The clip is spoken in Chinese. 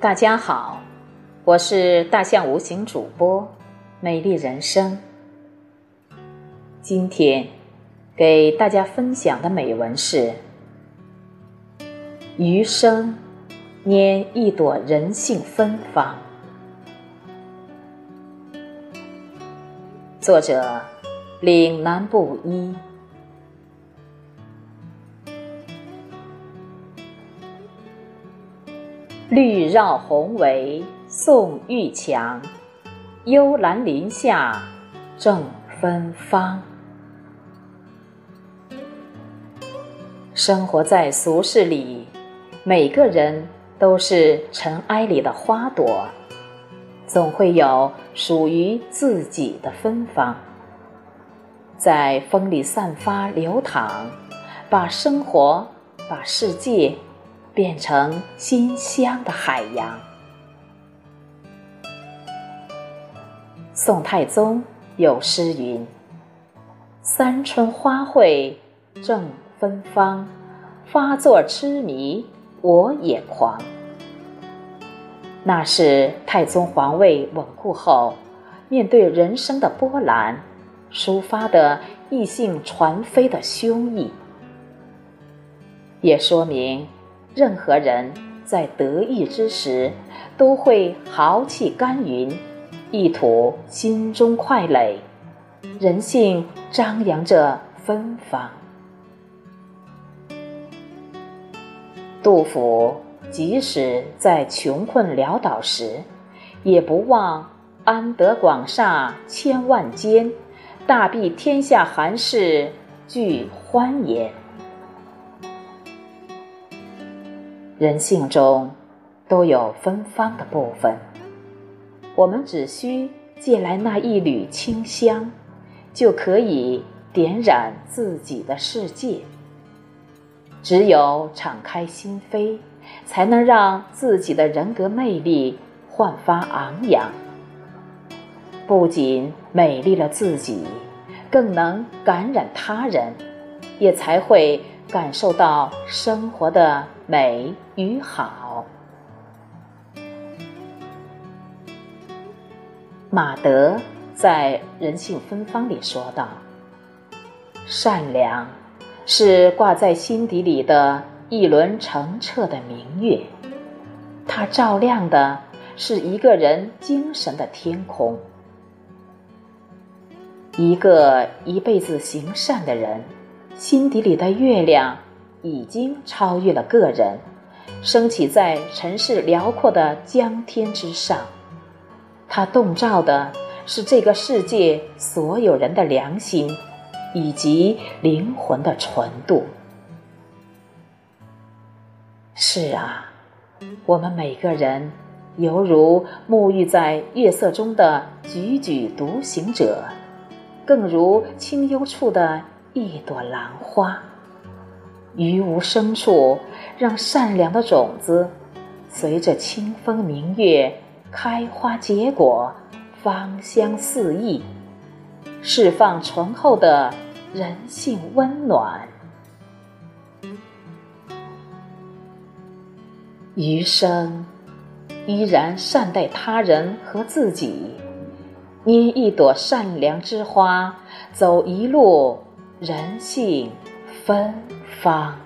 大家好，我是大象无形主播，美丽人生。今天给大家分享的美文是：余生拈一朵人性芬芳。作者：岭南布衣。绿绕红围送玉墙，幽兰林下正芬芳。生活在俗世里，每个人都是尘埃里的花朵，总会有属于自己的芬芳，在风里散发流淌，把生活，把世界。变成馨香的海洋。宋太宗有诗云：“三春花卉正芬芳，发作痴迷我也狂。”那是太宗皇位稳固后，面对人生的波澜，抒发的异性传飞的胸臆，也说明。任何人在得意之时，都会豪气干云，一吐心中快垒，人性张扬着芬芳。杜甫即使在穷困潦倒时，也不忘安得广厦千万间，大庇天下寒士俱欢颜。人性中都有芬芳的部分，我们只需借来那一缕清香，就可以点燃自己的世界。只有敞开心扉，才能让自己的人格魅力焕发昂扬。不仅美丽了自己，更能感染他人，也才会感受到生活的。美与好。马德在《人性芬芳》里说道：“善良是挂在心底里的一轮澄澈的明月，它照亮的是一个人精神的天空。一个一辈子行善的人，心底里的月亮。”已经超越了个人，升起在尘世辽阔的江天之上。它洞照的是这个世界所有人的良心，以及灵魂的纯度。是啊，我们每个人犹如沐浴在月色中的踽踽独行者，更如清幽处的一朵兰花。于无声处，让善良的种子随着清风明月开花结果，芳香四溢，释放醇厚的人性温暖。余生依然善待他人和自己，捏一朵善良之花，走一路人性芬。芳。